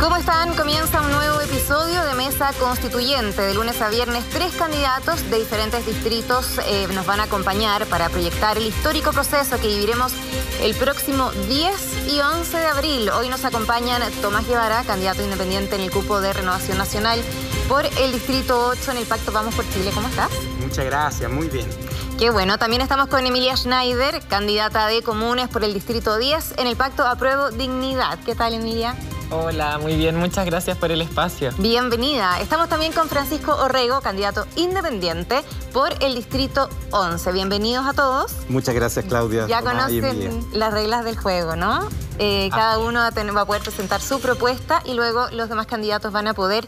¿Cómo están? Comienza un nuevo episodio de Mesa Constituyente. De lunes a viernes, tres candidatos de diferentes distritos eh, nos van a acompañar para proyectar el histórico proceso que viviremos el próximo 10 y 11 de abril. Hoy nos acompañan Tomás Guevara, candidato independiente en el cupo de Renovación Nacional por el Distrito 8 en el Pacto Vamos por Chile. ¿Cómo estás? Muchas gracias, muy bien. Qué bueno. También estamos con Emilia Schneider, candidata de Comunes por el Distrito 10 en el Pacto Apruebo Dignidad. ¿Qué tal, Emilia? Hola, muy bien, muchas gracias por el espacio. Bienvenida. Estamos también con Francisco Orrego, candidato independiente por el Distrito 11. Bienvenidos a todos. Muchas gracias, Claudia. Ya conocen las reglas del juego, ¿no? Eh, cada uno va a, tener, va a poder presentar su propuesta y luego los demás candidatos van a poder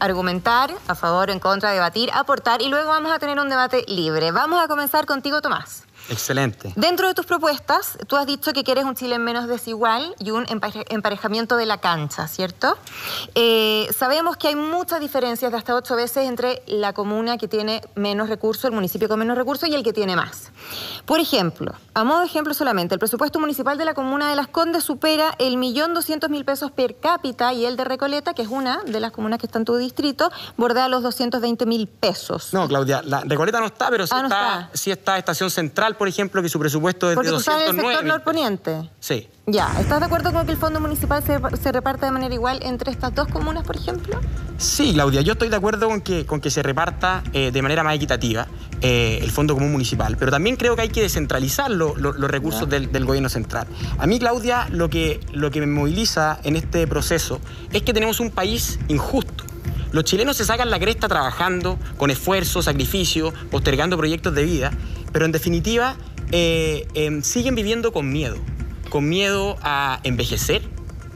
argumentar a favor, en contra, debatir, aportar y luego vamos a tener un debate libre. Vamos a comenzar contigo, Tomás. Excelente. Dentro de tus propuestas, tú has dicho que quieres un Chile menos desigual y un emparejamiento de la cancha, ¿cierto? Eh, sabemos que hay muchas diferencias de hasta ocho veces entre la comuna que tiene menos recursos, el municipio con menos recursos y el que tiene más. Por ejemplo, a modo de ejemplo solamente, el presupuesto municipal de la comuna de Las Condes supera el millón doscientos mil pesos per cápita y el de Recoleta, que es una de las comunas que está en tu distrito, bordea los 220 mil pesos. No, Claudia, la Recoleta no está, pero sí, Ah, no está, está. sí está Estación Central, por ejemplo, que su presupuesto es Porque de tú estás en el 209. sector norponiente. Sí. Ya, ¿estás de acuerdo con que el fondo municipal se, se reparte de manera igual entre estas dos comunas, por ejemplo? Sí, Claudia, yo estoy de acuerdo con que, con que se reparta eh, de manera más equitativa eh, el Fondo Común Municipal, pero también creo que hay que descentralizar lo- lo- los recursos del, del gobierno central. A mí, Claudia, lo que, lo que me moviliza en este proceso es que tenemos un país injusto. Los chilenos se sacan la cresta trabajando, con esfuerzo, sacrificio, postergando proyectos de vida, pero en definitiva eh, em, siguen viviendo con miedo, con miedo a envejecer,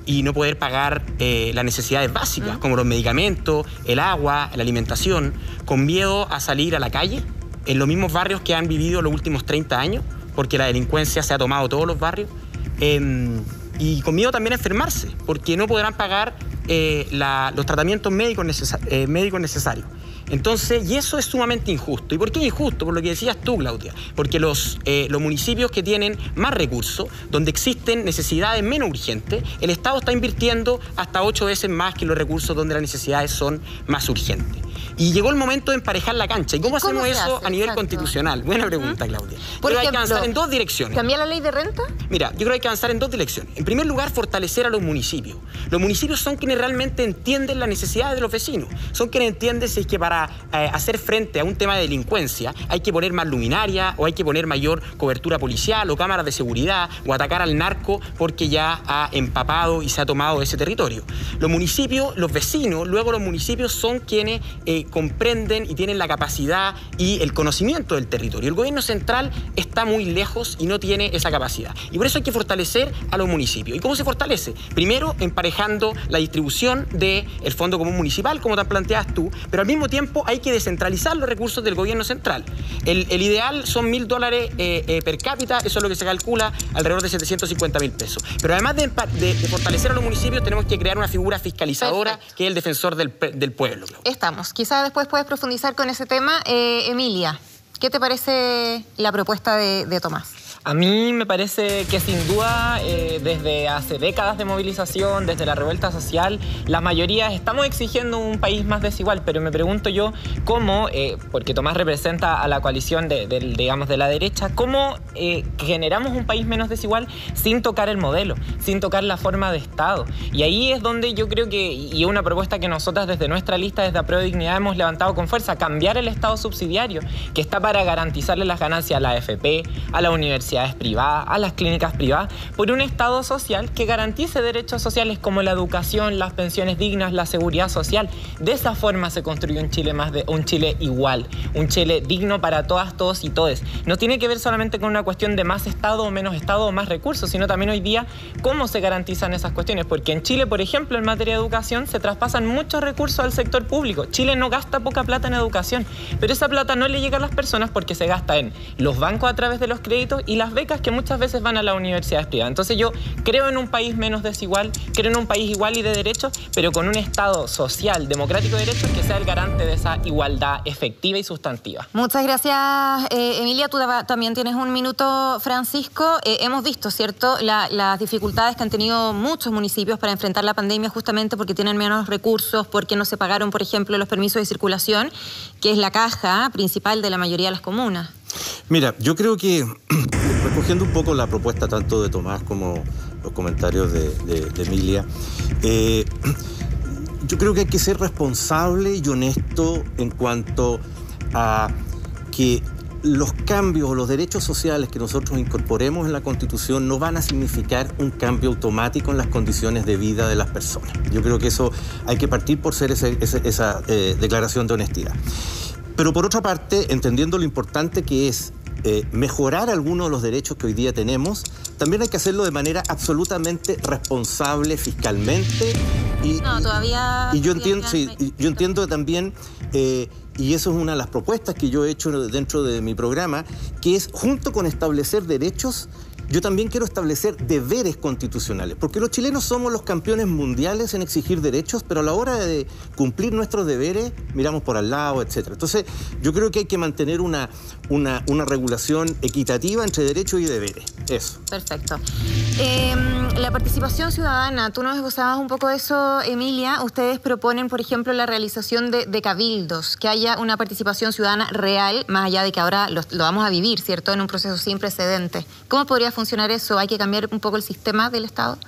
y no poder pagar eh, las necesidades básicas, como los medicamentos, el agua, la alimentación, con miedo a salir a la calle, en los mismos barrios que han vivido los últimos 30 años, porque la delincuencia se ha tomado todos los barrios, em, y con miedo también a enfermarse, porque no podrán pagar eh, los tratamientos médicos, eh, médicos necesarios. Entonces, y eso es sumamente injusto. ¿Y por qué injusto? Por lo que decías tú, Claudia. Porque los, eh, los municipios que tienen más recursos, donde existen necesidades menos urgentes, el Estado está invirtiendo hasta ocho veces más que los recursos donde las necesidades son más urgentes. Y llegó el momento de emparejar la cancha. ¿Y cómo hacemos eso hace? a nivel Exacto. constitucional? Buena pregunta, Claudia. Por que hay que ejemplo, avanzar en dos direcciones. ¿Cambiar la ley de renta? Mira, yo creo que hay que avanzar en dos direcciones. En primer lugar, fortalecer a los municipios. Los municipios son quienes realmente entienden las necesidades de los vecinos. Son quienes entienden si es que para eh, hacer frente a un tema de delincuencia hay que poner más luminaria o hay que poner mayor cobertura policial o cámaras de seguridad o atacar al narco porque ya ha empapado y se ha tomado ese territorio. Los municipios, los vecinos, luego los municipios son quienes eh, comprenden y tienen la capacidad y el conocimiento del territorio. El gobierno central está muy lejos y no tiene esa capacidad. Y por eso hay que fortalecer a los municipios. ¿Y cómo se fortalece? Primero, emparejando la distribución del Fondo Común Municipal, como te planteas tú, pero al mismo tiempo hay que descentralizar los recursos del gobierno central. El, el ideal son mil dólares eh, eh, per cápita, eso es lo que se calcula, alrededor de 750 mil pesos. Pero además de, de- de fortalecer a los municipios, tenemos que crear una figura fiscalizadora Perfecto. que es el defensor del, del pueblo. Estamos. Quizás después puedes profundizar con ese tema. Eh, Emilia, ¿qué te parece la propuesta de, de Tomás? A mí me parece que sin duda, eh, desde hace décadas de movilización, desde la revuelta social, la mayoría estamos exigiendo un país más desigual, pero me pregunto yo cómo, eh, porque Tomás representa a la coalición de, digamos, de la derecha, cómo eh, generamos un país menos desigual sin tocar el modelo, sin tocar la forma de Estado. Y ahí es donde yo creo que, y una propuesta que nosotras desde nuestra lista, desde Apruebo Dignidad, hemos levantado con fuerza, cambiar el Estado subsidiario, que está para garantizarle las ganancias a la AFP, a las privadas, a las clínicas privadas, por un Estado social que garantice derechos sociales como la educación, las pensiones dignas, la seguridad social. De esa forma se construye un Chile más un Chile igual, un Chile digno para todas, todos y todes. No tiene que ver solamente con una cuestión de más Estado o menos Estado o más recursos, sino también hoy día cómo se garantizan esas cuestiones. Porque en Chile, por ejemplo, en materia de educación, se traspasan muchos recursos al sector público. Chile no gasta poca plata en educación, pero esa plata no le llega a las personas porque se gasta en los bancos a través de los créditos y las becas que muchas veces van a las universidades privadas. Entonces yo creo en un país menos desigual, creo en un país igual y de derechos, pero con un Estado social, democrático de derechos que sea el garante de esa igualdad efectiva y sustantiva. Muchas gracias, eh, Emilia. Tú también tienes un minuto, Francisco. Eh, hemos visto, ¿cierto?, las dificultades que han tenido muchos municipios para enfrentar la pandemia justamente porque tienen menos recursos, porque no se pagaron, por ejemplo, los permisos de circulación, que es la caja principal de la mayoría de las comunas. Mira, yo creo que recogiendo un poco la propuesta tanto de Tomás como los comentarios de, Emilia, eh, yo creo que hay que ser responsable y honesto en cuanto a que los cambios o los derechos sociales que nosotros incorporemos en la Constitución no van a significar un cambio automático en las condiciones de vida de las personas. Yo creo que eso hay que partir por ser esa eh, declaración de honestidad. Pero por otra parte, entendiendo lo importante que es eh, mejorar algunos de los derechos que hoy día tenemos, también hay que hacerlo de manera absolutamente responsable fiscalmente. Y, no, todavía. Y yo entiendo, sí, yo entiendo también. Eh, y eso es una de las propuestas que yo he hecho dentro de mi programa, que es junto con establecer derechos, yo también quiero establecer deberes constitucionales, porque los chilenos somos los campeones mundiales en exigir derechos, pero a la hora de cumplir nuestros deberes miramos por al lado, etc. Entonces, yo creo que hay que mantener una, una, regulación equitativa entre derechos y deberes. Eso. Perfecto. Em, la participación ciudadana, tú nos esbozabas un poco de eso, Emilia. Ustedes proponen, por ejemplo, la realización de, cabildos, que haya una participación ciudadana real, más allá de que ahora lo, lo vamos a vivir, ¿cierto?, en un proceso sin precedentes. ¿Cómo podría funcionar eso? ¿Hay que cambiar un poco el sistema del Estado?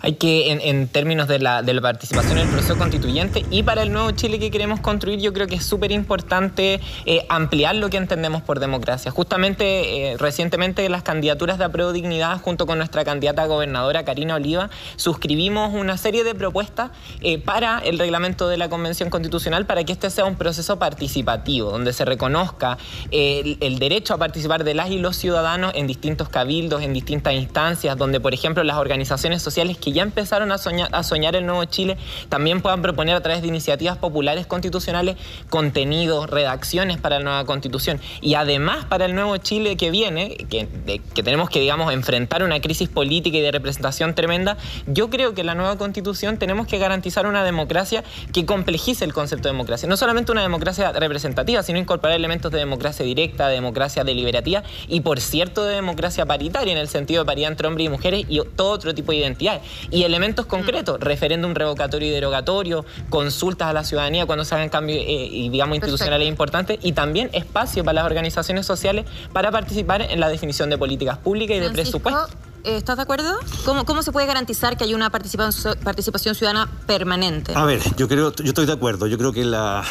Hay que, en, términos de la, participación en el proceso constituyente y para el nuevo Chile que queremos construir, yo creo que es súper importante eh, ampliar lo que entendemos por democracia. Justamente, eh, recientemente, las candidaturas de apruebo dignidad, junto con nuestra candidata gobernadora Karina Oliva, suscribimos una serie de propuestas eh, para el reglamento de la Convención Constitucional para que este sea un proceso participativo, donde se reconozca el, el derecho a participar de las y los ciudadanos en distintos cabildos, en distintas instancias, donde, por ejemplo, las organizaciones sociales que ya empezaron a soñar, a soñar el nuevo Chile también puedan proponer a través de iniciativas populares constitucionales contenidos, redacciones para la nueva constitución. Y además para el nuevo Chile que viene, que, que tenemos que, digamos, enfrentar una crisis política y de representación tremenda, yo creo que la nueva constitución tenemos que garantizar una democracia que complejice el concepto de democracia. No solamente una democracia representativa, sino incorporar elementos de democracia directa, de democracia deliberativa y, por cierto, de democracia paritaria en el sentido de paridad entre hombres y mujeres y todo otro tipo de identidad y elementos concretos, referéndum revocatorio y derogatorio, consultas a la ciudadanía cuando se hagan cambios eh, y digamos institucionales importantes y también espacio para las organizaciones sociales para participar en la definición de políticas públicas y de presupuesto. ¿Estás de acuerdo? ¿Cómo, ¿Cómo, se puede garantizar que hay una participación, participación ciudadana permanente? A ver, yo creo, yo estoy de acuerdo. Yo creo que la,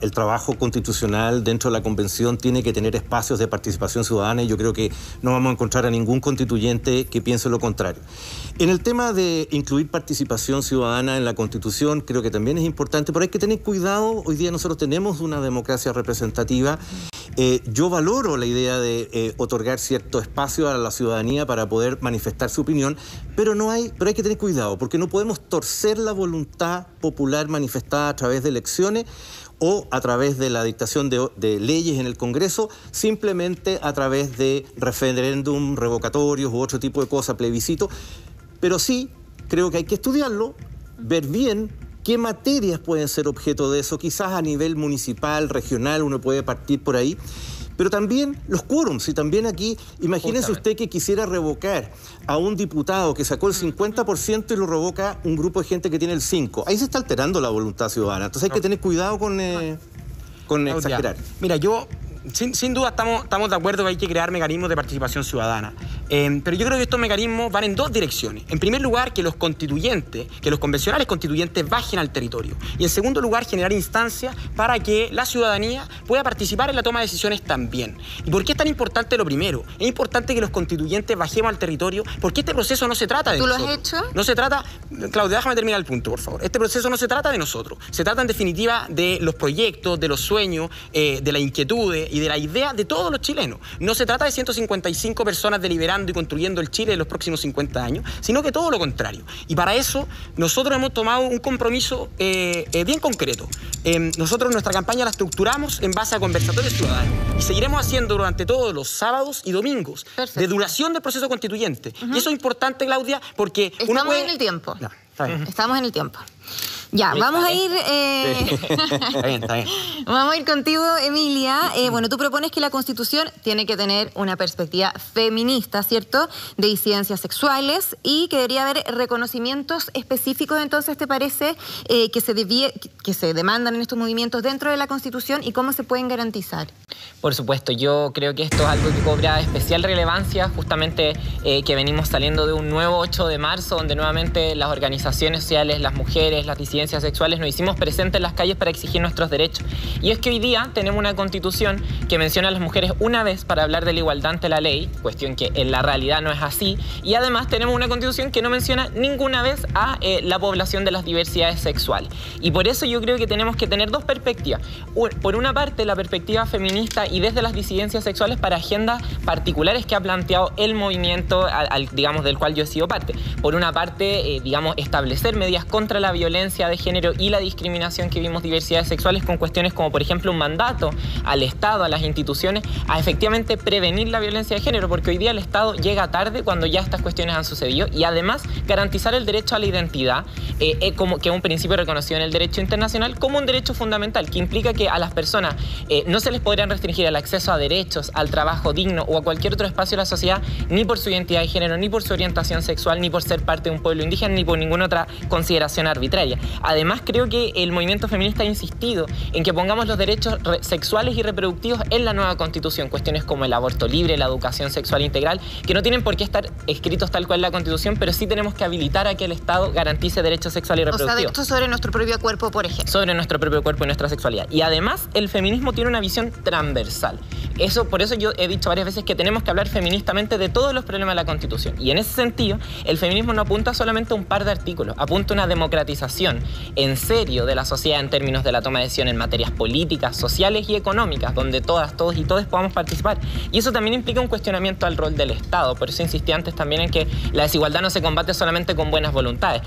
el trabajo constitucional dentro de la convención tiene que tener espacios de participación ciudadana y yo creo que no vamos a encontrar a ningún constituyente que piense lo contrario. En el tema de incluir participación ciudadana en la constitución, creo que también es importante, pero hay que tener cuidado. Hoy día nosotros tenemos una democracia representativa. Eh, yo valoro la idea de eh, otorgar cierto espacio a la ciudadanía para poder manifestar su opinión, pero no hay, pero hay que tener cuidado, porque no podemos torcer la voluntad popular manifestada a través de elecciones o a través de la dictación de, leyes en el Congreso, simplemente a través de referéndum, revocatorios u otro tipo de cosas, plebiscito. Pero sí, creo que hay que estudiarlo, ver bien qué materias pueden ser objeto de eso, quizás a nivel municipal, regional, uno puede partir por ahí pero también los quórums, y también aquí, imagínese usted que quisiera revocar a un diputado que sacó el 50% y lo revoca un grupo de gente que tiene el 5%. Ahí se está alterando la voluntad ciudadana. Entonces hay que tener cuidado con, eh, con exagerar. Mira, yo sin, duda estamos, estamos de acuerdo que hay que crear mecanismos de participación ciudadana. Em, pero yo creo que estos mecanismos van en dos direcciones. En primer lugar, que los constituyentes, que los convencionales constituyentes bajen al territorio. Y en segundo lugar, generar instancias para que la ciudadanía pueda participar en la toma de decisiones también. ¿Y por qué es tan importante lo primero? Es importante que los constituyentes bajemos al territorio porque este proceso no se trata de ¿Tú lo has hecho? No se trata... Claudia, déjame terminar el punto, por favor. Este proceso no se trata de nosotros. Se trata en definitiva de los proyectos, de los sueños, eh, de las inquietudes y de la idea de todos los chilenos. No se trata de 155 personas deliberando y construyendo el Chile de los próximos 50 años, sino que todo lo contrario. Y para eso nosotros hemos tomado un compromiso eh, eh, bien concreto. Em, nosotros nuestra campaña la estructuramos en base a conversatorios ciudadanos y seguiremos haciendo durante todos los sábados y domingos de duración del proceso constituyente. Y eso es importante, Claudia, porque... Estamos en el tiempo. Estamos en el tiempo. Ya, vamos a ir. Eh, está bien, está bien. Vamos a ir contigo, Emilia. Eh, bueno, tú propones que la Constitución tiene que tener una perspectiva feminista, ¿cierto? De disidencias sexuales y que debería haber reconocimientos específicos, entonces, ¿te parece? Eh, que, se que se demandan en estos movimientos dentro de la Constitución y cómo se pueden garantizar. Por supuesto, yo creo que esto es algo que cobra especial relevancia, justamente que venimos saliendo de un nuevo 8 de marzo, donde nuevamente las organizaciones sociales, las mujeres, las disidencias sexuales nos hicimos presentes en las calles para exigir nuestros derechos. Y es que hoy día tenemos una constitución que menciona a las mujeres una vez para hablar de la igualdad ante la ley, cuestión que en la realidad no es así, y además tenemos una constitución que no menciona ninguna vez a eh, la población de las diversidades sexuales. Y por eso yo creo que tenemos que tener dos perspectivas. Por una parte, la perspectiva feminista y desde las disidencias sexuales para agendas particulares que ha planteado el movimiento, al, digamos, del cual yo he sido parte. Por una parte, eh, digamos, establecer medidas contra la violencia de género y la discriminación que vimos diversidades sexuales con cuestiones como por ejemplo un mandato al Estado, a las instituciones, a efectivamente prevenir la violencia de género, porque hoy día el Estado llega tarde cuando ya estas cuestiones han sucedido y además garantizar el derecho a la identidad, eh, eh, como, que es un principio reconocido en el derecho internacional como un derecho fundamental, que implica que a las personas eh, no se les podrían restringir el acceso a derechos, al trabajo digno o a cualquier otro espacio de la sociedad, ni por su identidad de género, ni por su orientación sexual, ni por ser parte de un pueblo indígena, ni por ninguna otra consideración arbitraria. Además, creo que el movimiento feminista ha insistido en que pongamos los derechos sexuales y reproductivos en la nueva constitución. Cuestiones como el aborto libre, la educación sexual integral, que no tienen por qué estar escritos tal cual en la constitución, pero sí tenemos que habilitar a que el Estado garantice derechos sexuales y reproductivos. O sea, esto sobre nuestro propio cuerpo, por ejemplo. Sobre nuestro propio cuerpo y nuestra sexualidad. Y además, el feminismo tiene una visión transversal. Eso, por eso yo he dicho varias veces que tenemos que hablar feministamente de todos los problemas de la Constitución. Y en ese sentido, el feminismo no apunta solamente a un par de artículos, apunta a una democratización en serio de la sociedad en términos de la toma de decisión en materias políticas, sociales y económicas, donde todas, todos y todos podamos participar. Y eso también implica un cuestionamiento al rol del Estado. Por eso insistí antes también en que la desigualdad no se combate solamente con buenas voluntades.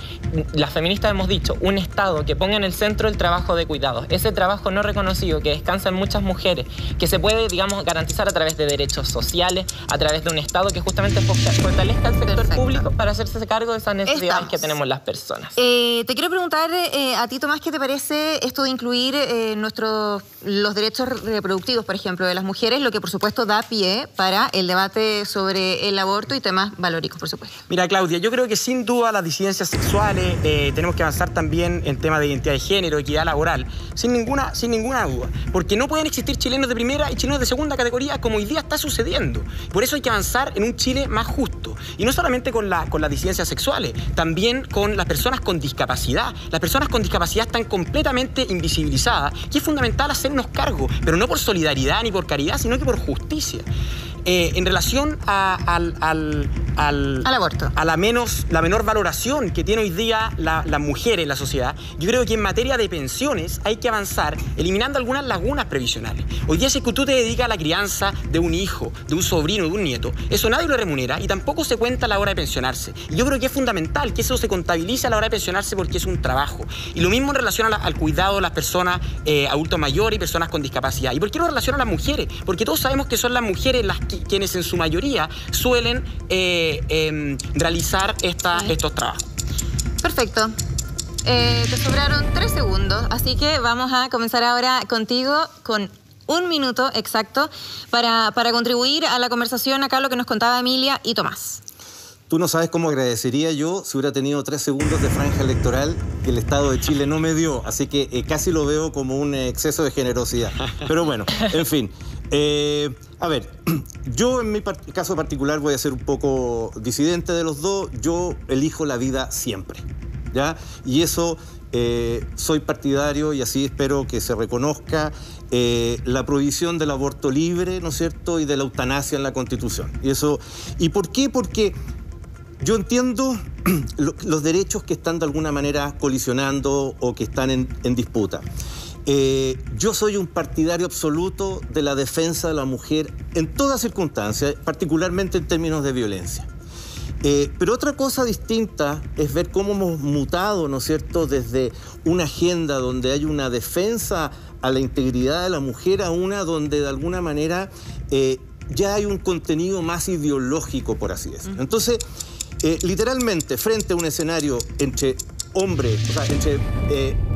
Las feministas hemos dicho, un Estado que ponga en el centro el trabajo de cuidados, ese trabajo no reconocido que descansa en muchas mujeres, que se puede, digamos, garantizar a través de derechos sociales, a través de un Estado que justamente fortalezca el sector público para hacerse cargo de esas necesidades que tenemos las personas. Eh, te quiero preguntar eh, a ti, Tomás, ¿qué te parece esto de incluir eh, nuestros, los derechos reproductivos, por ejemplo, de las mujeres, lo que por supuesto da pie para el debate sobre el aborto y temas valóricos, por supuesto? Mira, Claudia, yo creo que sin duda las disidencias sexuales tenemos que avanzar también en temas de identidad de género, equidad laboral, sin ninguna, sin ninguna duda, porque no pueden existir chilenos de primera y chilenos de segunda categoría como hoy día está sucediendo. Por eso hay que avanzar en un Chile más justo. Y no solamente con, la, con las disidencias sexuales, también con las personas con discapacidad. Las personas con discapacidad están completamente invisibilizadas y es fundamental hacernos cargo, pero no por solidaridad ni por caridad, sino que por justicia. Eh, en relación al, al, aborto. A la, menos, la menor valoración que tiene hoy día la, mujer en la sociedad, yo creo que en materia de pensiones hay que avanzar eliminando algunas lagunas previsionales. Hoy día si que tú te dedicas a la crianza de un hijo, de un sobrino, de un nieto, eso nadie lo remunera y tampoco se cuenta a la hora de pensionarse. Y yo creo que es fundamental que eso se contabilice a la hora de pensionarse porque es un trabajo. Y lo mismo en relación al cuidado de las personas eh, adultos mayores y personas con discapacidad. ¿Y por qué no relaciona a las mujeres? Porque todos sabemos que son las mujeres las que quienes en su mayoría suelen eh, em, realizar estos trabajos. Perfecto. Eh, te sobraron tres segundos, así que vamos a comenzar ahora contigo con un minuto exacto para, para contribuir a la conversación acá lo que nos contaba Emilia y Tomás. Tú no sabes cómo agradecería yo si hubiera tenido tres segundos de franja electoral que el Estado de Chile no me dio. Así que eh, casi lo veo como un exceso de generosidad. Pero bueno, en fin. Eh, a ver, yo en mi caso particular voy a ser un poco disidente de los dos. Yo elijo la vida siempre. ¿Ya? Y eso eh, soy partidario y así espero que se reconozca eh, la prohibición del aborto libre, ¿no es cierto?, y de la eutanasia en la Constitución. Y eso, ¿y por qué? Porque yo entiendo los derechos que están de alguna manera colisionando o que están en disputa. Eh, yo soy un partidario absoluto de la defensa de la mujer en todas circunstancias, particularmente en términos de violencia. Eh, pero otra cosa distinta es ver cómo hemos mutado, ¿no es cierto?, desde una agenda donde hay una defensa a la integridad de la mujer a una donde de alguna manera eh, ya hay un contenido más ideológico, por así decirlo. Entonces, literalmente, frente a un escenario entre hombre, o sea, entre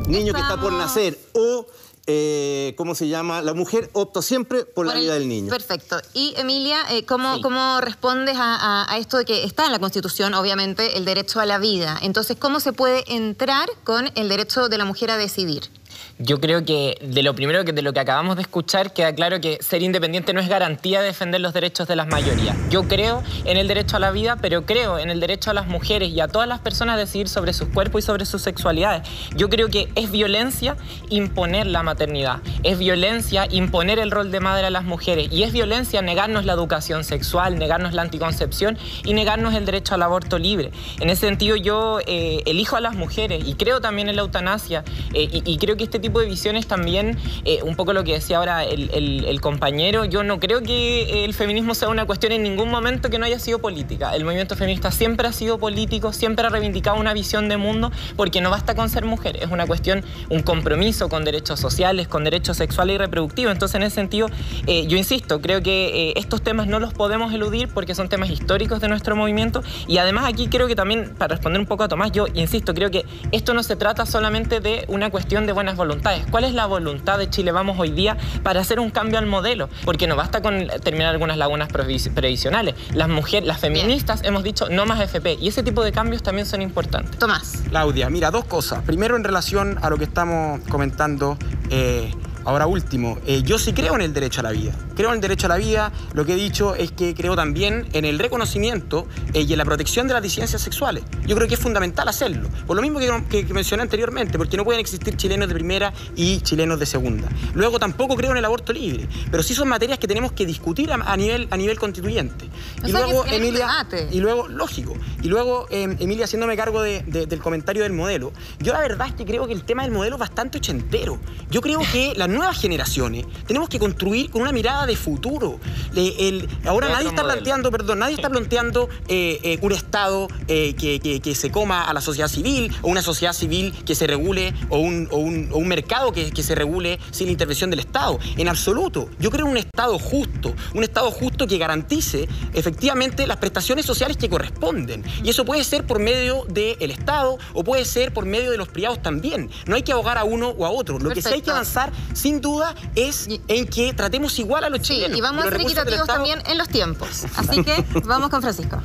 niño que está por nacer o eh, ¿cómo se llama? La mujer opta siempre por, la vida del niño. Perfecto. Y Emilia, eh, ¿cómo, ¿cómo, respondes a, esto de que está en la Constitución, obviamente, el derecho a la vida? Entonces, ¿cómo se puede entrar con el derecho de la mujer a decidir? Yo creo que de lo primero que de lo que acabamos de escuchar queda claro que ser independiente no es garantía de defender los derechos de las mayorías. Yo creo en el derecho a la vida, pero creo en el derecho a las mujeres y a todas las personas a decidir sobre sus cuerpos y sobre sus sexualidades. Yo creo que es violencia imponer la maternidad, es violencia imponer el rol de madre a las mujeres y es violencia negarnos la educación sexual, negarnos la anticoncepción y negarnos el derecho al aborto libre. En ese sentido yo eh, elijo a las mujeres y creo también en la eutanasia eh, y, y creo que este tipo de visiones también, eh, un poco lo que decía ahora el, compañero, yo no creo que el feminismo sea una cuestión en ningún momento que no haya sido política. El movimiento feminista siempre ha sido político, siempre ha reivindicado una visión de mundo, porque no basta con ser mujer, es una cuestión, un compromiso con derechos sociales, con derechos sexuales y reproductivos. Entonces, en ese sentido, eh, yo insisto, creo que eh, estos temas no los podemos eludir porque son temas históricos de nuestro movimiento y además aquí creo que también, para responder un poco a Tomás, yo insisto, creo que esto no se trata solamente de una cuestión de buenas voluntades. ¿Cuál es la voluntad de Chile Vamos hoy día para hacer un cambio al modelo? Porque no basta con terminar algunas lagunas previsionales. Las mujeres, las feministas hemos dicho no más FP y ese tipo de cambios también son importantes. Tomás. Claudia, mira, dos cosas. Primero en relación a lo que estamos comentando. Eh, Ahora último, eh, yo sí creo en el derecho a la vida. Creo en el derecho a la vida. Lo que he dicho es que creo también en el reconocimiento eh, y en la protección de las disidencias sexuales. Yo creo que es fundamental hacerlo. Por lo mismo que, mencioné anteriormente, porque no pueden existir chilenos de primera y chilenos de segunda. Luego tampoco creo en el aborto libre, pero sí son materias que tenemos que discutir a, nivel, a nivel constituyente. y luego, Emilia, y luego, lógico, y luego, em, Emilia, haciéndome cargo del comentario del modelo, yo la verdad es que creo que el tema del modelo es bastante ochentero. Yo creo que la nuevas generaciones tenemos que construir con una mirada de futuro. el, ahora nadie está planteando, perdón, nadie está planteando eh, eh, un Estado eh, que, se coma a la sociedad civil o una sociedad civil que se regule o un, o un, mercado que, se regule sin la intervención del Estado. En absoluto. Yo creo en un Estado justo, un Estado justo que garantice efectivamente las prestaciones sociales que corresponden. Y eso puede ser por medio del Estado o puede ser por medio de los privados también. No hay que ahogar a uno o a otro. Lo que sí hay que avanzar sin duda es en que tratemos igual a los chilenos. Sí, y vamos a ser equitativos también en los tiempos. Así que vamos con Francisco.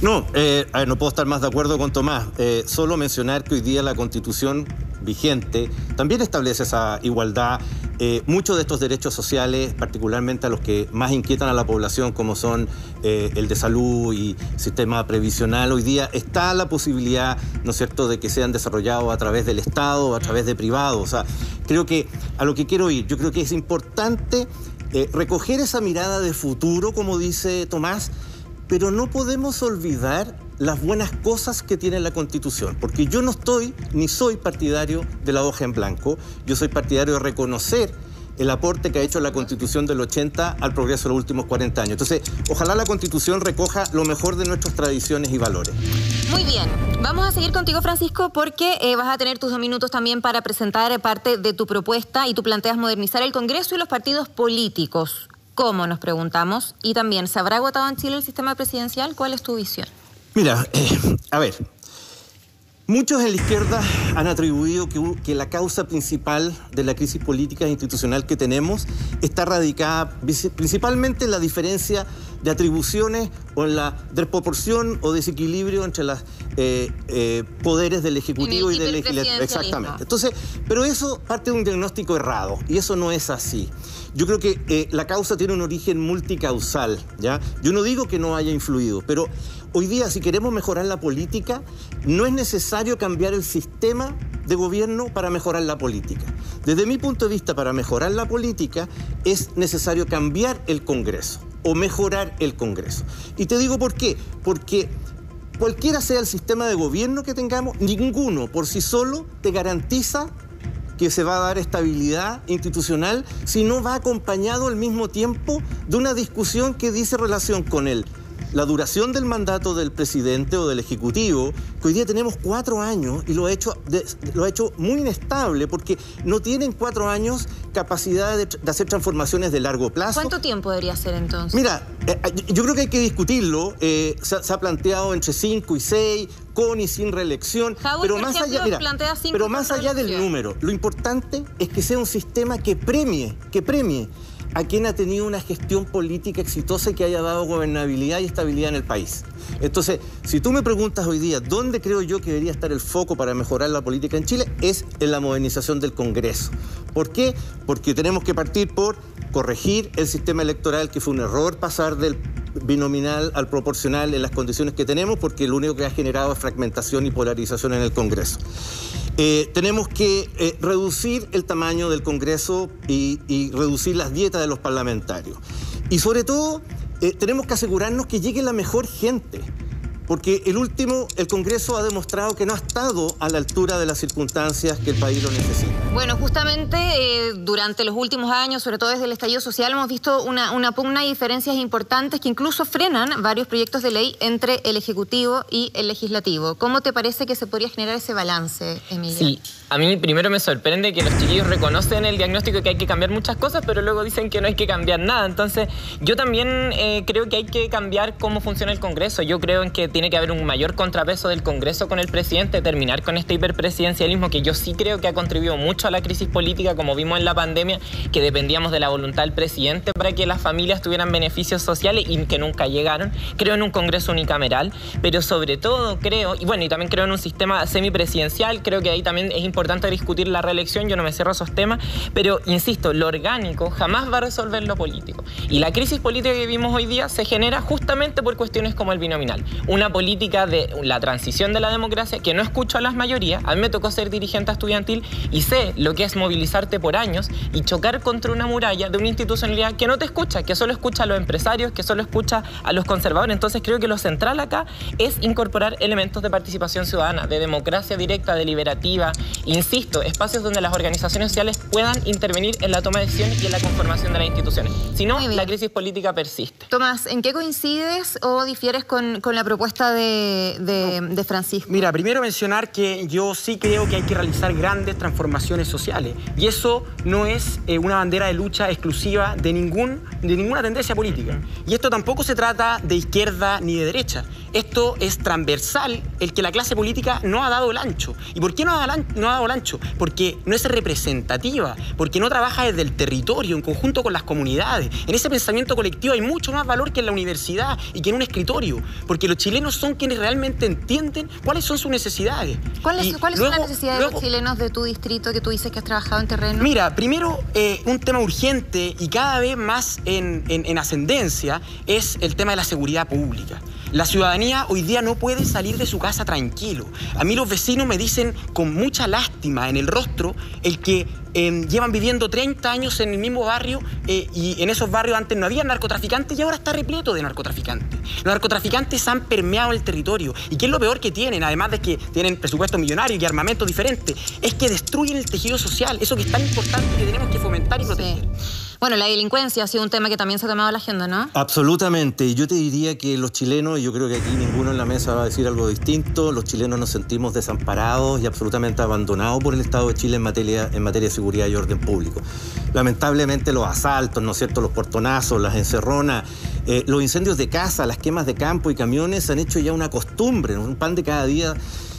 No, eh, no puedo estar más de acuerdo con Tomás. Eh, solo mencionar que hoy día la constitución vigente también establece esa igualdad. Eh, muchos de estos derechos sociales, particularmente a los que más inquietan a la población, como son eh, el de salud y sistema previsional, hoy día está la posibilidad, ¿no es cierto?, de que sean desarrollados a través del Estado a través de privados. O sea, creo que a lo que quiero ir, yo creo que es importante eh, recoger esa mirada de futuro, como dice Tomás, pero no podemos olvidar las buenas cosas que tiene la Constitución, porque yo no estoy ni soy partidario de la hoja en blanco, yo soy partidario de reconocer el aporte que ha hecho la Constitución del 80 al progreso de los últimos 40 años. Entonces, ojalá la Constitución recoja lo mejor de nuestras tradiciones y valores. Muy bien, vamos a seguir contigo Francisco porque eh, vas a tener tus dos minutos también para presentar parte de tu propuesta y tú planteas modernizar el Congreso y los partidos políticos. ¿Cómo nos preguntamos? Y también, ¿se habrá agotado en Chile el sistema presidencial? ¿Cuál es tu visión? Mira, eh, a ver, muchos en la izquierda han atribuido que, la causa principal de la crisis política e institucional que tenemos está radicada principalmente en la diferencia de atribuciones o en la desproporción o desequilibrio entre los eh, eh, poderes del Ejecutivo y del Legislativo. Exactamente. Entonces, pero eso parte de un diagnóstico errado y eso no es así. Yo creo que la causa tiene un origen multicausal, ¿ya? Yo no digo que no haya influido, pero Hoy día, si queremos mejorar la política, no es necesario cambiar el sistema de gobierno para mejorar la política. Desde mi punto de vista, para mejorar la política es necesario cambiar el Congreso o mejorar el Congreso. Y te digo por qué. Porque cualquiera sea el sistema de gobierno que tengamos, ninguno por sí solo te garantiza que se va a dar estabilidad institucional si no va acompañado al mismo tiempo de una discusión que dice relación con él la duración del mandato del presidente o del ejecutivo, que hoy día tenemos cuatro años y lo ha hecho, lo ha hecho muy inestable porque no tienen cuatro años capacidad de, hacer transformaciones de largo plazo. ¿Cuánto tiempo debería ser entonces? Mira, eh, eh, yo creo que hay que discutirlo. Eh, se, ha planteado entre cinco y seis, con y sin reelección. pero más allá, pero más allá del número, lo importante es que sea un sistema que premie, que premie a quien ha tenido una gestión política exitosa y que haya dado gobernabilidad y estabilidad en el país. Entonces, si tú me preguntas hoy día dónde creo yo que debería estar el foco para mejorar la política en Chile, es en la modernización del Congreso. ¿Por qué? Porque tenemos que partir por corregir el sistema electoral, que fue un error pasar del binominal al proporcional en las condiciones que tenemos, porque lo único que ha generado es fragmentación y polarización en el Congreso. Eh, tenemos que eh, reducir el tamaño del Congreso y, reducir las dietas de los parlamentarios. Y sobre todo, eh, tenemos que asegurarnos que llegue la mejor gente porque el último, el Congreso ha demostrado que no ha estado a la altura de las circunstancias que el país lo necesita. Bueno, justamente eh, durante los últimos años, sobre todo desde el estallido social, hemos visto una, una pugna y diferencias importantes que incluso frenan varios proyectos de ley entre el Ejecutivo y el Legislativo. ¿Cómo te parece que se podría generar ese balance, Emilia? Sí, a mí primero me sorprende que los chiquillos reconocen el diagnóstico que hay que cambiar muchas cosas, pero luego dicen que no hay que cambiar nada. Entonces, yo también eh, creo que hay que cambiar cómo funciona el Congreso. Yo creo en que tiene que haber un mayor contrapeso del Congreso con el presidente, terminar con este hiperpresidencialismo que yo sí creo que ha contribuido mucho a la crisis política, como vimos en la pandemia, que dependíamos de la voluntad del presidente para que las familias tuvieran beneficios sociales y que nunca llegaron. Creo en un Congreso unicameral, pero sobre todo creo, y bueno, y también creo en un sistema semipresidencial, creo que ahí también es importante discutir la reelección, yo no me cierro esos temas, pero insisto, lo orgánico jamás va a resolver lo político. Y la crisis política que vivimos hoy día se genera justamente por cuestiones como el binominal. Una política de la transición de la democracia que no escucho a las mayorías. A mí me tocó ser dirigente estudiantil y sé lo que es movilizarte por años y chocar contra una muralla de una institucionalidad que no te escucha, que solo escucha a los empresarios, que solo escucha a los conservadores. Entonces creo que lo central acá es incorporar elementos de participación ciudadana, de democracia directa, deliberativa, insisto, espacios donde las organizaciones sociales puedan intervenir en la toma de decisiones y en la conformación de las instituciones. Si no, la crisis política persiste. Tomás, ¿en qué coincides o difieres con, con la propuesta de de, Francisco? Mira, primero mencionar que yo sí creo que hay que realizar grandes transformaciones sociales y eso no es eh, una bandera de lucha exclusiva de, ningún, de ninguna tendencia política. Y esto tampoco se trata de izquierda ni de derecha. Esto es transversal, el que la clase política no ha dado el ancho. ¿Y por qué no ha, dado el ancho? Porque no es representativa, porque no trabaja desde el territorio, en conjunto con las comunidades. En ese pensamiento colectivo hay mucho más valor que en la universidad y que en un escritorio, porque los chilenos son quienes realmente entienden cuáles son sus necesidades. ¿Cuáles, ¿cuáles son las necesidades de los chilenos de tu distrito que tú dices que has trabajado en terreno? Mira, primero, eh, un tema urgente y cada vez más en, en ascendencia es el tema de la seguridad pública. La ciudadanía hoy día no puede salir de su casa tranquilo. A mí los vecinos me dicen con mucha lástima en el rostro el que em, llevan viviendo 30 años en el mismo barrio eh, y en esos barrios antes no había narcotraficantes y ahora está repleto de narcotraficantes. Los narcotraficantes han permeado el territorio y qué es lo peor que tienen, además de que tienen presupuestos millonarios y armamento diferente, es que destruyen el tejido social, eso que es tan importante que tenemos que fomentar y proteger. Bueno, la delincuencia ha sido un tema que también se ha tomado la agenda, ¿no? Absolutamente. Yo te diría que los chilenos, y yo creo que aquí ninguno en la mesa va a decir algo distinto, los chilenos nos sentimos desamparados y absolutamente abandonados por el Estado de Chile en materia, en materia de seguridad y orden público. Lamentablemente los asaltos, ¿no es cierto?, los portonazos, las encerronas, eh, los incendios de casa, las quemas de campo y camiones han hecho ya una costumbre, un pan de cada día.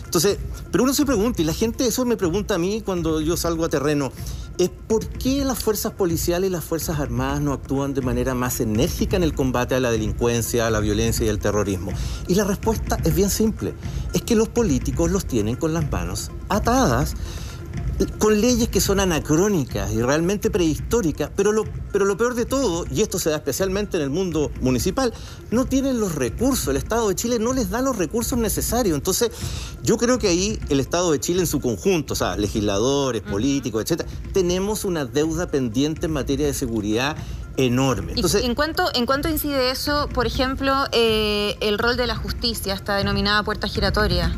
Entonces, pero uno se pregunta, y la gente eso me pregunta a mí cuando yo salgo a terreno, es por qué las fuerzas policiales y las fuerzas armadas no actúan de manera más enérgica en el combate a la delincuencia, a la violencia y al terrorismo. Y la respuesta es bien simple, es que los políticos los tienen con las manos atadas con leyes que son anacrónicas y realmente prehistóricas, pero lo, pero lo peor de todo, y esto se da especialmente en el mundo municipal, no tienen los recursos, el Estado de Chile no les da los recursos necesarios. Entonces, yo creo que ahí el Estado de Chile en su conjunto, o sea, legisladores, políticos, etcétera, tenemos una deuda pendiente en materia de seguridad enorme. Entonces, ¿En, cuánto, ¿En cuánto incide eso, por ejemplo, eh, el rol de la justicia, esta denominada puerta giratoria?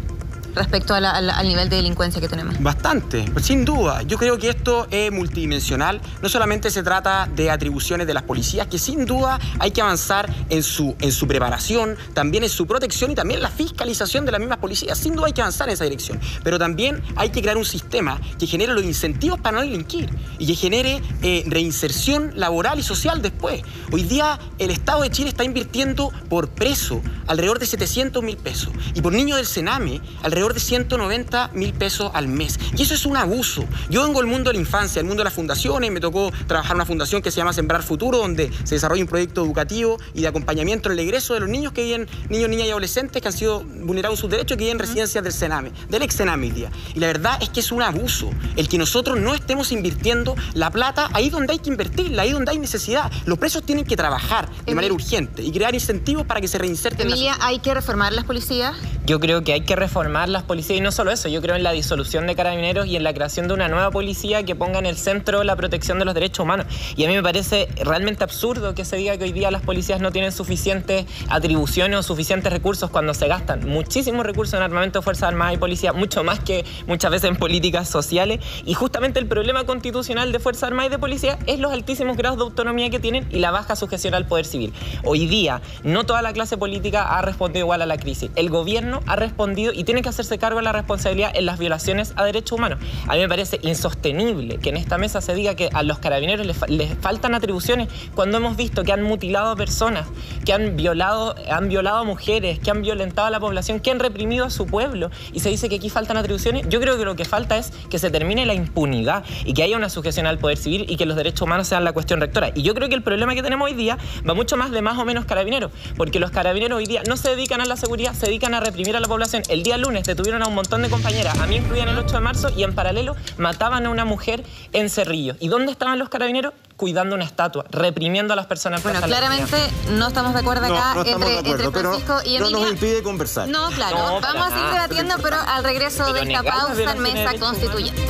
Respecto al nivel de delincuencia que tenemos. Bastante, sin duda. Yo creo que esto es multidimensional. No solamente se trata de atribuciones de las policías, que sin duda hay que avanzar en su, en su preparación, también en su protección y también en la fiscalización de las mismas policías. Sin duda hay que avanzar en esa dirección. Pero también hay que crear un sistema que genere los incentivos para no delinquir y que genere eh, reinserción laboral y social después. Hoy día el Estado de Chile está invirtiendo por preso alrededor de 700 mil pesos y por niño del Sename alrededor de 190 mil pesos al mes. Y eso es un abuso. Yo vengo del mundo de la infancia, el mundo de las fundaciones, me tocó trabajar en una fundación que se llama Sembrar Futuro, donde se desarrolla un proyecto educativo y de acompañamiento en el egreso de los niños que viven, niños, niñas y adolescentes que han sido vulnerados en sus derechos, que viven en residencias del Sename, del ex Sename día. Y la verdad es que es un abuso el que nosotros no estemos invirtiendo la plata ahí donde hay que invertirla, ahí donde hay necesidad. Los presos tienen que trabajar de manera urgente y crear incentivos para que se reinserten. Emilia, ¿hay que reformar las policías? Yo creo que hay que reformar las policías y no solo eso, yo creo en la disolución de carabineros y en la creación de una nueva policía que ponga en el centro la protección de los derechos humanos. Y a mí me parece realmente absurdo que se diga que hoy día las policías no tienen suficientes atribuciones o suficientes recursos cuando se gastan muchísimos recursos en armamento Fuerzas Armadas y Policía, mucho más que muchas veces en políticas sociales. Y justamente el problema constitucional de Fuerzas Armadas y de Policía es los altísimos grados de autonomía que tienen y la baja sujeción al poder civil. Hoy día, no toda la clase política ha respondido igual a la crisis. El gobierno ha respondido y tiene que hacerse cargo de la responsabilidad en las violaciones a derechos humanos. A mí me parece insostenible que en esta mesa se diga que a los carabineros les, faltan atribuciones cuando hemos visto que han mutilado a personas, que han violado, han violado a mujeres, que han violentado a la población, que han reprimido a su pueblo y se dice que aquí faltan atribuciones. Yo creo que lo que falta es que se termine la impunidad y que haya una sujeción al poder civil y que los derechos humanos sean la cuestión rectora. Y yo creo que el problema que tenemos hoy día va mucho más de más o menos carabineros, porque los carabineros hoy día no se dedican a la seguridad, se dedican a reprimir a la población. El día lunes detuvieron a un montón de compañeras, a mí incluían el 8 de marzo, y en paralelo mataban a una mujer en Cerrillo. ¿Y dónde estaban los carabineros? Cuidando una estatua, reprimiendo a las personas. Bueno, claramente no estamos de acuerdo acá entre, Francisco y Emilia. No nos impide conversar. No, claro, vamos a seguir debatiendo, pero al regreso de esta pausa en mesa constituyente.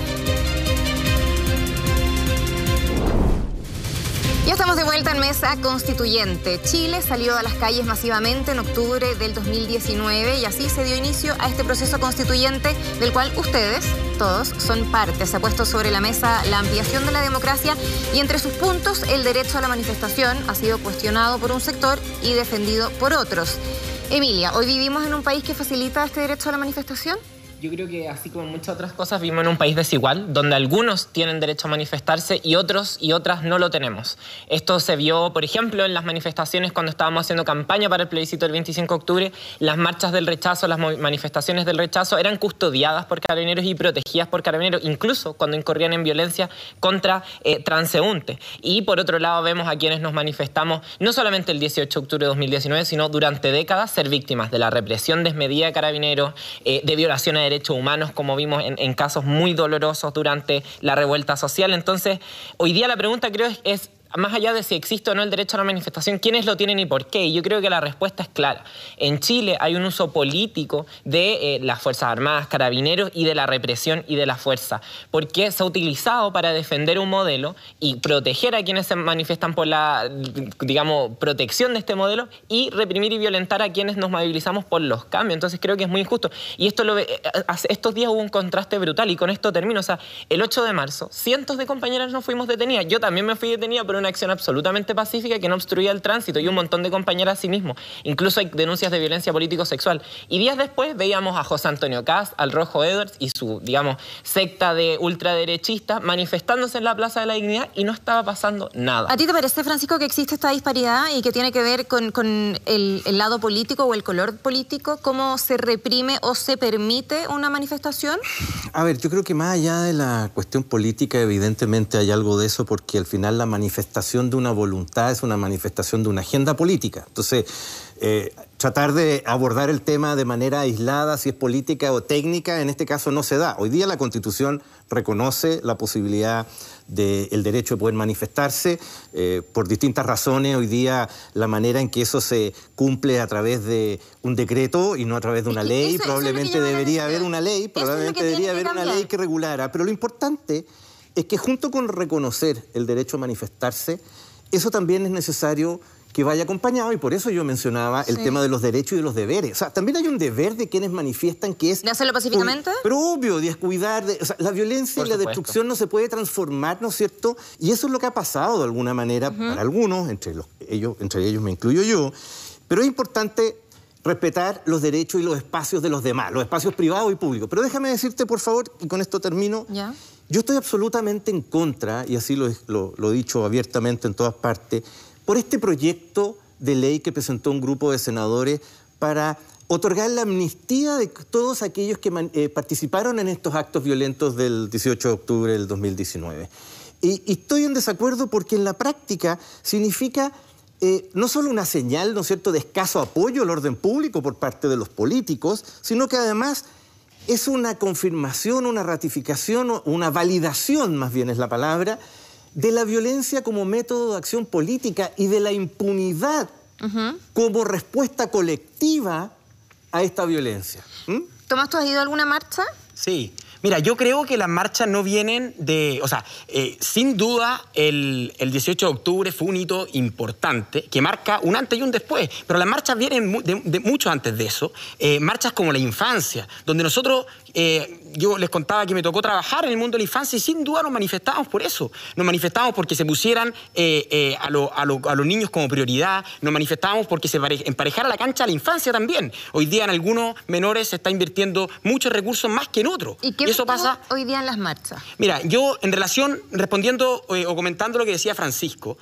Estamos de vuelta en mesa constituyente. Chile salió a las calles masivamente en octubre del 2019 y así se dio inicio a este proceso constituyente del cual ustedes, todos, son parte. Se ha puesto sobre la mesa la ampliación de la democracia y entre sus puntos el derecho a la manifestación ha sido cuestionado por un sector y defendido por otros. Emilia, ¿hoy vivimos en un país que facilita este derecho a la manifestación? Yo creo que así como muchas otras cosas vivimos en un país desigual, donde algunos tienen derecho a manifestarse y otros y otras no lo tenemos. Esto se vio, por ejemplo, en las manifestaciones cuando estábamos haciendo campaña para el plebiscito del 25 de octubre, las marchas del rechazo, las manifestaciones del rechazo eran custodiadas por carabineros y protegidas por carabineros, incluso cuando incorrían en violencia contra eh, transeúntes. Y por otro lado vemos a quienes nos manifestamos no solamente el 18 de octubre de 2019, sino durante décadas ser víctimas de la represión desmedida de carabineros, eh, de violaciones de derechos humanos, como vimos en, casos muy dolorosos durante la revuelta social. Entonces, hoy día la pregunta creo es más allá de si existe o no el derecho a la manifestación, ¿quiénes lo tienen y por qué? Y yo creo que la respuesta es clara. En Chile hay un uso político de eh, las Fuerzas Armadas, carabineros y de la represión y de la fuerza, porque se ha utilizado para defender un modelo y proteger a quienes se manifiestan por la, digamos, protección de este modelo y reprimir y violentar a quienes nos movilizamos por los cambios. Entonces creo que es muy injusto. Y eh, estos días hubo un contraste brutal y con esto termino. O sea, el 8 de marzo, cientos de compañeras nos fuimos detenidas. Yo también me fui detenida, pero una acción absolutamente pacífica que no obstruía el tránsito y un montón de compañeras a sí mismo. Incluso hay denuncias de violencia político-sexual. Y días después veíamos a José Antonio Cast, al Rojo Edwards y su, digamos, secta de ultraderechistas manifestándose en la Plaza de la Dignidad y no estaba pasando nada. ¿A ti te parece, Francisco, que existe esta disparidad y que tiene que ver con, el, el lado político o el color político? ¿Cómo se reprime o se permite una manifestación? A ver, yo creo que más allá de la cuestión política, evidentemente hay algo de eso porque al final la manifestación de una voluntad, es una manifestación de una agenda política. Entonces, eh, tratar de abordar el tema de manera aislada, si es política o técnica, en este caso no se da. Hoy día la Constitución reconoce la posibilidad del derecho de poder manifestarse eh, por distintas razones. Hoy día la manera en que eso se cumple a través de un decreto y no a través de una ley, probablemente debería haber una ley, probablemente debería haber una ley que regulara. Pero lo importante es que junto con reconocer el derecho a manifestarse, eso también es necesario que vaya acompañado y por eso yo mencionaba el tema de los derechos y de los deberes. O sea, también hay un deber de quienes manifiestan que es... ¿De hacerlo pacíficamente? Propio, de descuidar. De, o sea, la violencia y la destrucción no se puede transformar, ¿no es cierto? Y eso es lo que ha pasado de alguna manera para algunos, entre, los, ellos, entre ellos me incluyo yo. Pero es importante respetar los derechos y los espacios de los demás, los espacios privados y públicos. Pero déjame decirte, por favor, y con esto termino, ¿Ya? Yo estoy absolutamente en contra, y así lo, he dicho abiertamente en todas partes, por este proyecto de ley que presentó un grupo de senadores para otorgar la amnistía de todos aquellos que eh, participaron en estos actos violentos del 18 de octubre del 2019. Y, y estoy en desacuerdo porque en la práctica significa eh, no solo una señal, ¿no es cierto?, de escaso apoyo al orden público por parte de los políticos, sino que además es una confirmación, una ratificación, una validación, más bien es la palabra, de la violencia como método de acción política y de la impunidad como respuesta colectiva a esta violencia. ¿Mm? Tomás, ¿tú has ido a alguna marcha? Sí. Mira, yo creo que las marchas no vienen de. O sea, eh, sin duda, el, 18 de octubre fue un hito importante que marca un antes y un después. Pero las marchas vienen de, mucho antes de eso. Eh, marchas como la infancia, donde nosotros eh, yo les contaba que me tocó trabajar en el mundo de la infancia y sin duda nos manifestábamos por eso. Nos manifestábamos porque se pusieran eh, eh, a, los niños como prioridad, nos manifestábamos porque se emparejara la cancha a la infancia también. Hoy día en algunos menores se está invirtiendo muchos recursos más que en otros. ¿Y qué eso pasa hoy día en las marchas? Mira, yo en relación, respondiendo o comentando lo que decía Francisco,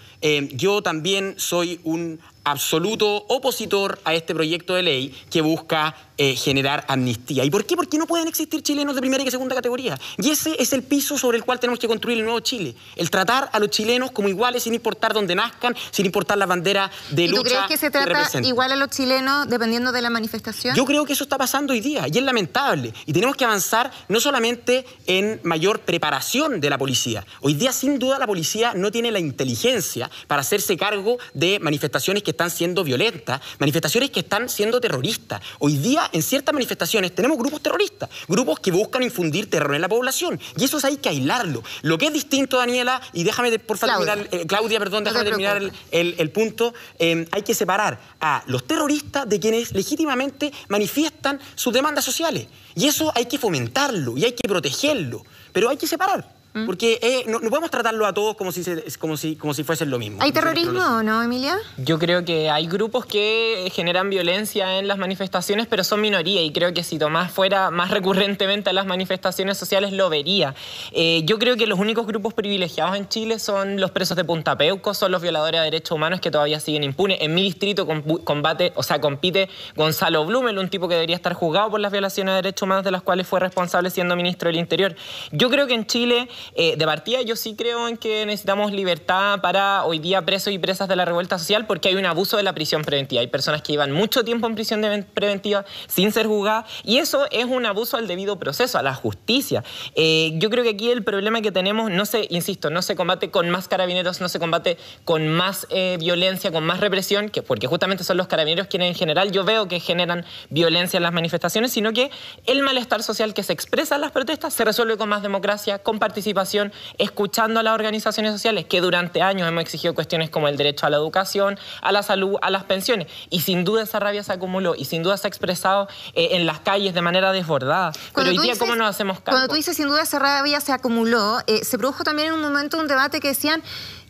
yo también soy un absoluto opositor a este proyecto de ley que busca eh, generar amnistía. ¿Y por qué? Porque no pueden existir chilenos de primera y segunda categoría. Y ese es el piso sobre el cual tenemos que construir el nuevo Chile. El tratar a los chilenos como iguales sin importar dónde nazcan, sin importar la bandera de lucha. ¿Y tú crees que se trata igual a los chilenos dependiendo de la manifestación? Yo creo que eso está pasando hoy día y es lamentable. Y tenemos que avanzar no solamente en mayor preparación de la policía. Hoy día, sin duda, la policía no tiene la inteligencia para hacerse cargo de manifestaciones que están siendo violentas, manifestaciones que están siendo terroristas. Hoy día en ciertas manifestaciones tenemos grupos terroristas, grupos que buscan infundir terror en la población. Y eso hay que aislarlo. Lo que es distinto, Daniela, y déjame, por favor, terminar, eh, Claudia, perdón, déjame terminar el, punto, eh, hay que separar a los terroristas de quienes legítimamente manifiestan sus demandas sociales. Y eso hay que fomentarlo y hay que protegerlo, pero hay que separar. Mm. Porque eh, no, podemos tratarlo a todos como si, como si, como si fuesen lo mismo. ¿Hay terrorismo o no, Emilia? Yo creo que hay grupos que generan violencia en las manifestaciones, pero son minoría y creo que si Tomás fuera más recurrentemente a las manifestaciones sociales lo vería. Eh, yo creo que los únicos grupos privilegiados en Chile son los presos de Punta Peuco, son los violadores de derechos humanos que todavía siguen impunes. En mi distrito combate, o sea, compite Gonzalo Blumel, un tipo que debería estar juzgado por las violaciones de derechos humanos de las cuales fue responsable siendo ministro del Interior. Yo creo que en Chile eh, de partida, yo sí creo en que necesitamos libertad para hoy día presos y presas de la revuelta social porque hay un abuso de la prisión preventiva. Hay personas que llevan mucho tiempo en prisión preventiva sin ser juzgadas y eso es un abuso al debido proceso, a la justicia. Eh, yo creo que aquí el problema que tenemos, no se, insisto, no se combate con más carabineros, no se combate con más eh, violencia, con más represión, que, porque justamente son los carabineros quienes en general yo veo que generan violencia en las manifestaciones, sino que el malestar social que se expresa en las protestas se resuelve con más democracia, con participación escuchando a las organizaciones sociales que durante años hemos exigido cuestiones como el derecho a la educación, a la salud, a las pensiones. Y sin duda esa rabia se acumuló y sin duda se ha expresado eh, en las calles de manera desbordada. Pero hoy día, ¿cómo nos hacemos cargo? Cuando tú dices sin duda esa rabia se acumuló, eh, se produjo también en un momento un debate que decían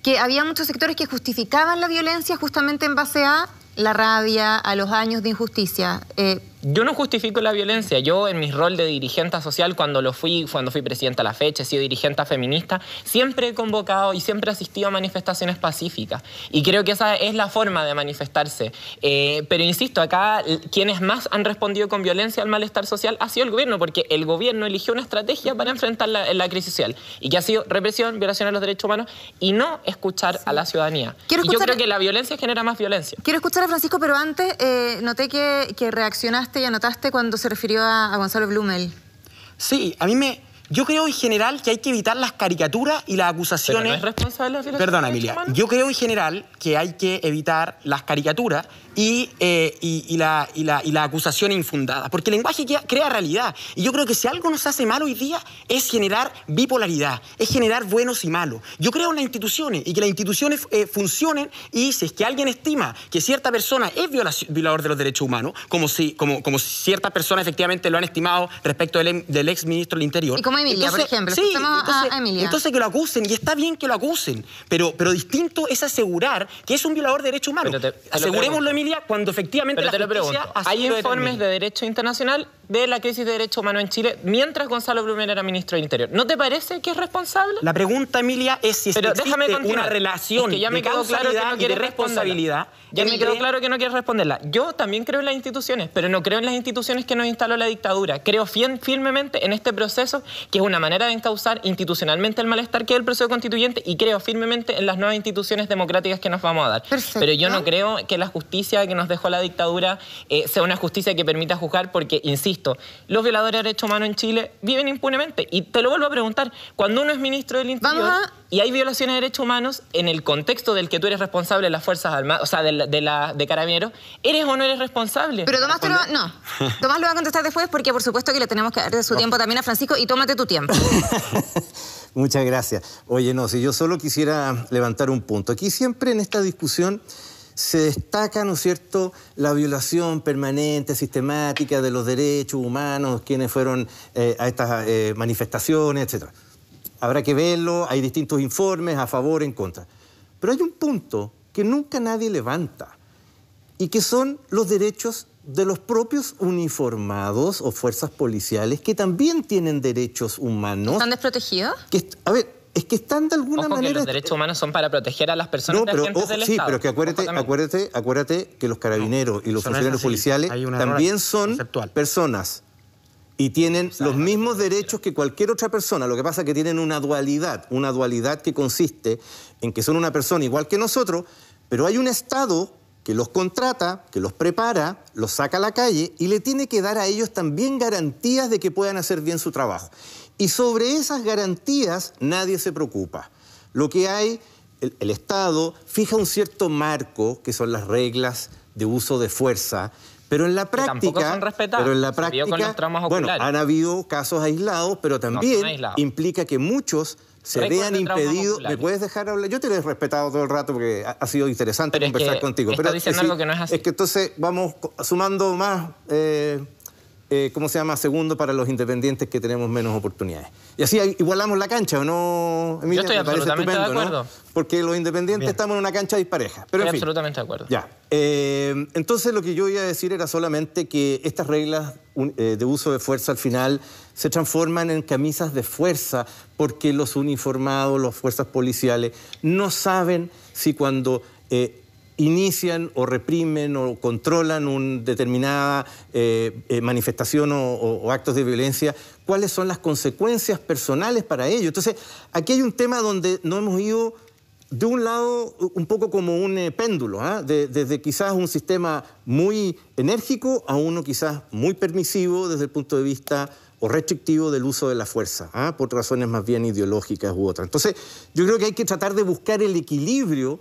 que había muchos sectores que justificaban la violencia justamente en base a la rabia, a los años de injusticia. Eh, yo no justifico la violencia. Yo en mi rol de dirigente social, cuando lo fui, cuando fui presidenta a la fecha, he sido dirigente feminista, siempre he convocado y siempre he asistido a manifestaciones pacíficas. Y creo que esa es la forma de manifestarse. Eh, pero insisto, acá quienes más han respondido con violencia al malestar social ha sido el gobierno, porque el gobierno eligió una estrategia para enfrentar la, crisis social. Y que ha sido represión, violación a los derechos humanos y no escuchar a la ciudadanía. y yo creo que la violencia genera más violencia. Quiero escuchar a Francisco, pero antes eh, noté que, que reaccionaste y anotaste cuando se refirió a, Gonzalo Blumel. Sí, a mí me, yo creo en general que hay que evitar las caricaturas y las acusaciones. Pero no es responsable Perdona, Emilia. Yo creo en general que hay que evitar las caricaturas y, eh, y, la, y, la, y la acusación infundada. Porque el lenguaje crea realidad. Y yo creo que si algo nos hace mal hoy día es generar bipolaridad, es generar buenos y malos. Yo creo en las instituciones y que las instituciones eh, funcionen y si es que alguien estima que cierta persona es violador de los derechos humanos, como si como, como ciertas personas efectivamente lo han estimado respecto del, del ex ministro del Interior. Y como Emilia, por ejemplo. Sí, entonces, entonces, que lo acusen y está bien que lo acusen, pero, pero distinto es asegurar que es un violador de derechos humanos. Asegurémoslo, Emilia, cuando efectivamente pero te lo pregunto. Hay informes de derecho internacional de la crisis de derechos humanos en Chile mientras Gonzalo Blumen era ministro del Interior. ¿No te parece que es responsable? La pregunta, Emilia, es si Pero existe una relación que ya me quedó claro que no quiere responsabilidad. Ya me quedó claro que no quiere responderla. Yo también creo en las instituciones, pero no creo en las instituciones que nos instaló la dictadura. Creo firmemente en este proceso, que es una manera de encauzar institucionalmente el malestar que es el proceso constituyente, y creo firmemente en las nuevas instituciones democráticas que nos vamos a dar. Pero yo no creo que la justicia que nos dejó la dictadura eh, sea una justicia que permita juzgar, porque, insisto, los violadores de derechos humanos en Chile viven impunemente. Y te lo vuelvo a preguntar, cuando uno es ministro del Interior y hay violaciones de derechos humanos en el contexto del que tú eres responsable de las Fuerzas Armadas, o sea, de, la, de, Carabineros, ¿eres o no eres responsable? Pero Tomás, te lo, no. Tomás lo va a contestar después porque por supuesto que le tenemos que dar de su tiempo también a Francisco y tómate tu tiempo. Muchas gracias. Oye, no, si yo solo quisiera levantar un punto. Aquí siempre en esta discusión se destaca, ¿no es cierto?, la violación permanente, sistemática de los derechos humanos, quienes fueron eh, a estas eh, manifestaciones, etc. Habrá que verlo, hay distintos informes a favor, en contra. Pero hay un punto que nunca nadie levanta y que son los derechos de los propios uniformados o fuerzas policiales que también tienen derechos humanos. ¿Están desprotegidos? a ver, es que están de alguna manera. los derechos humanos son para proteger a las personas no, pero, sí, pero que acuérdate, acuérdate, acuérdate que los carabineros y los funcionarios policiales también son personas y tienen los mismos derechos que cualquier otra persona. Lo que pasa es que tienen una dualidad, una dualidad que consiste en que son una persona igual que nosotros, pero hay un Estado que los contrata, que los prepara, los saca a la calle y le tiene que dar a ellos también garantías de que puedan hacer bien su trabajo. Y sobre esas garantías nadie se preocupa. Lo que hay, el, Estado fija un cierto marco, que son las reglas de uso de fuerza, pero en la práctica, son pero en la práctica, bueno, han habido casos aislados, pero también implica que muchos se vean impedidos. ¿Me puedes dejar hablar? Yo te lo he respetado todo el rato porque ha, sido interesante conversar contigo. Pero diciendo algo que no es así. Es que entonces vamos sumando más. Eh, eh, ¿cómo se llama? Segundo para los independientes que tenemos menos oportunidades. Y así igualamos la cancha, ¿o no, Emilia? Yo estoy absolutamente de acuerdo. Porque los independientes estamos en una cancha dispareja. Pero estoy absolutamente de acuerdo. Ya. Eh, entonces lo que yo iba a decir era solamente que estas reglas eh, de uso de fuerza al final se transforman en camisas de fuerza porque los uniformados, las fuerzas policiales, no saben si cuando inician o reprimen o controlan una determinada eh, eh, manifestación o, actos de violencia, cuáles son las consecuencias personales para ello. Entonces, aquí hay un tema donde no hemos ido de un lado un poco como un eh, péndulo, ¿ah? desde quizás un sistema muy enérgico a uno quizás muy permisivo desde el punto de vista o restrictivo del uso de la fuerza, ¿ah? por razones más bien ideológicas u otras. Entonces, yo creo que hay que tratar de buscar el equilibrio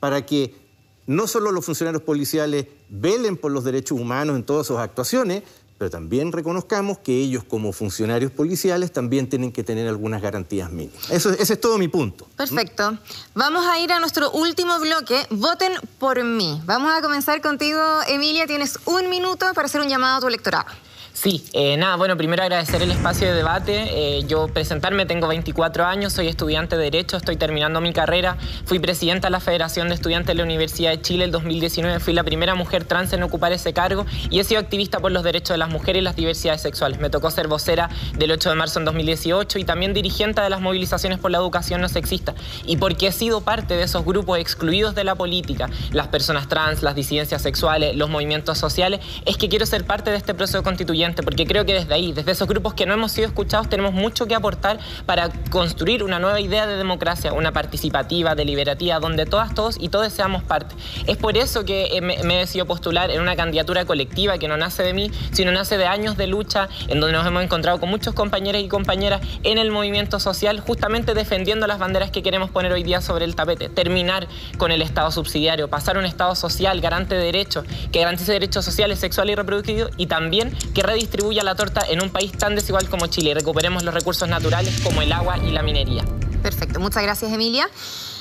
para que no solo los funcionarios policiales velen por los derechos humanos en todas sus actuaciones, pero también reconozcamos que ellos como funcionarios policiales también tienen que tener algunas garantías mínimas. Eso, ese es todo mi punto. Perfecto. Vamos a ir a nuestro último bloque. Voten por mí. Vamos a comenzar contigo, Emilia. Tienes un minuto para hacer un llamado a tu electorado. Sí, eh, nada, bueno, primero agradecer el espacio de debate. Eh, yo presentarme, tengo 24 años, soy estudiante de Derecho, estoy terminando mi carrera. Fui presidenta de la Federación de Estudiantes de la Universidad de Chile el 2019. Fui la primera mujer trans en ocupar ese cargo y he sido activista por los derechos de las mujeres y las diversidades sexuales. Me tocó ser vocera del 8 de marzo en 2018 y también dirigente de las movilizaciones por la educación no sexista. Y porque he sido parte de esos grupos excluidos de la política, las personas trans, las disidencias sexuales, los movimientos sociales, es que quiero ser parte de este proceso constituyente porque creo que desde ahí, desde esos grupos que no hemos sido escuchados, tenemos mucho que aportar para construir una nueva idea de democracia, una participativa, deliberativa, donde todas, todos y todos seamos parte. Es por eso que me, me he decidido postular en una candidatura colectiva que no nace de mí, sino nace de años de lucha, en donde nos hemos encontrado con muchos compañeros y compañeras en el movimiento social, justamente defendiendo las banderas que queremos poner hoy día sobre el tapete, terminar con el Estado subsidiario, pasar a un Estado social garante de derechos, que garantice derechos sociales, sexuales y reproductivos, y también que redistribuya la torta en un país tan desigual como Chile y recuperemos los recursos naturales como el agua y la minería. Perfecto, muchas gracias Emilia.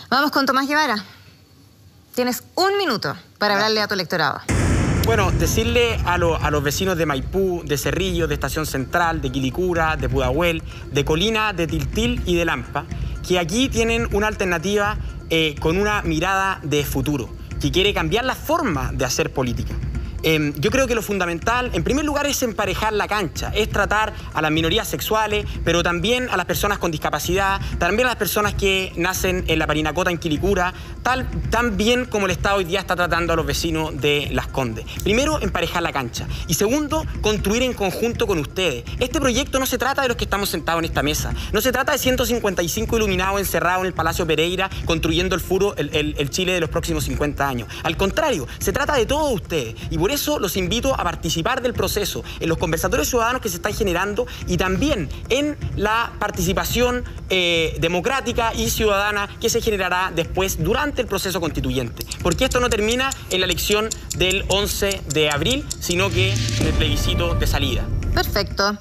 Vamos con Tomás Guevara. Tienes un minuto para hablarle a tu electorado. Bueno, decirle a, a, los vecinos de Maipú, de Cerrillo, de Estación Central, de Quilicura, de Pudahuel, de Colina, de Tiltil y de Lampa, que aquí tienen una alternativa eh, con una mirada de futuro, que quiere cambiar la forma de hacer política. Em, yo creo que lo fundamental, en primer lugar, es emparejar la cancha, es tratar a las minorías sexuales, pero también a las personas con discapacidad, también a las personas que nacen en la Parinacota, en Quilicura, tal, tan bien como el Estado hoy día está tratando a los vecinos de Las Condes. Primero, emparejar la cancha. Y segundo, construir en conjunto con ustedes. Este proyecto no se trata de los que estamos sentados en esta mesa, no se trata de 155 iluminados encerrados en el Palacio Pereira construyendo el, furo, el, Chile de los próximos 50 años. Al contrario, se trata de todos ustedes. Y eso los invito a participar del proceso, en los conversatorios ciudadanos que se están generando y también en la participación eh, democrática y ciudadana que se generará después durante el proceso constituyente. Porque esto no termina en la elección del 11 de abril, sino que en el plebiscito de salida. Perfecto.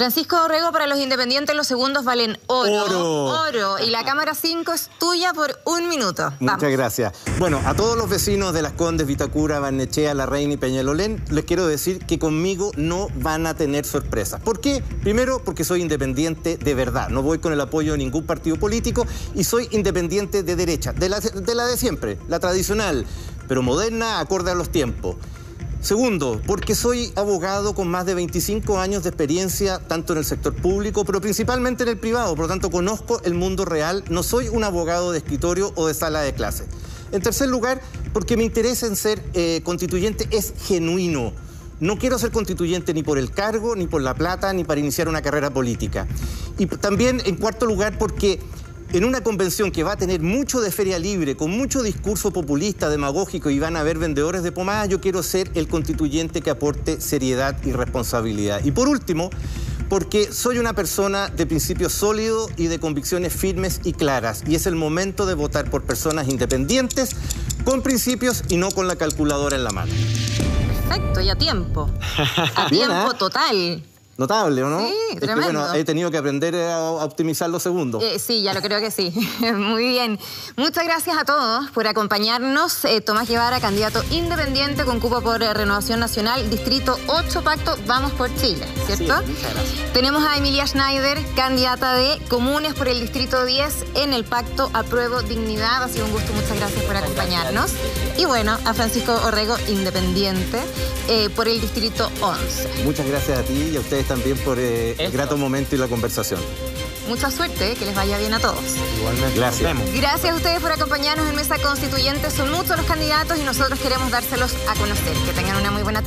Francisco Orrego, para los independientes los segundos valen oro. Oro. Oro. Y la cámara 5 es tuya por un minuto. Muchas gracias. Bueno, a todos los vecinos de Las Condes, Vitacura, Barnechea, La Reina y Peñalolén, les quiero decir que conmigo no van a tener sorpresas. ¿Por qué? Primero, porque soy independiente de verdad. No voy con el apoyo de ningún partido político y soy independiente de derecha, de la de, la de siempre, la tradicional, pero moderna, acorde a los tiempos. Segundo, porque soy abogado con más de 25 años de experiencia tanto en el sector público, pero principalmente en el privado, por lo tanto conozco el mundo real, no soy un abogado de escritorio o de sala de clase. En tercer lugar, porque mi interés en ser eh, constituyente es genuino. No quiero ser constituyente ni por el cargo, ni por la plata, ni para iniciar una carrera política. Y también, en cuarto lugar, porque en una convención que va a tener mucho de feria libre, con mucho discurso populista, demagógico y van a haber vendedores de pomada, yo quiero ser el constituyente que aporte seriedad y responsabilidad. Y por último, porque soy una persona de principios sólidos y de convicciones firmes y claras. Y es el momento de votar por personas independientes, con principios y no con la calculadora en la mano. Perfecto, y a tiempo. A tiempo total. Notable, ¿o no? Sí, es tremendo. Que, bueno, he tenido que aprender a optimizar los segundos. Eh, sí, ya lo creo que sí. Muy bien. Muchas gracias a todos por acompañarnos. Eh, Tomás Guevara, candidato independiente con cupo por eh, Renovación Nacional, Distrito 8, Pacto Vamos por Chile, ¿cierto? Sí, muchas gracias. Tenemos a Emilia Schneider, candidata de Comunes por el Distrito 10 en el Pacto Apruebo Dignidad. Ha sido un gusto, muchas gracias por acompañarnos. Y bueno, a Francisco Orrego, independiente, eh, por el Distrito 11. Muchas gracias a ti y a ustedes también por eh, el grato momento y la conversación. Mucha suerte, que les vaya bien a todos. Igualmente. Gracias. Gracias a ustedes por acompañarnos en Mesa Constituyente. Son muchos los candidatos y nosotros queremos dárselos a conocer. Que tengan una muy buena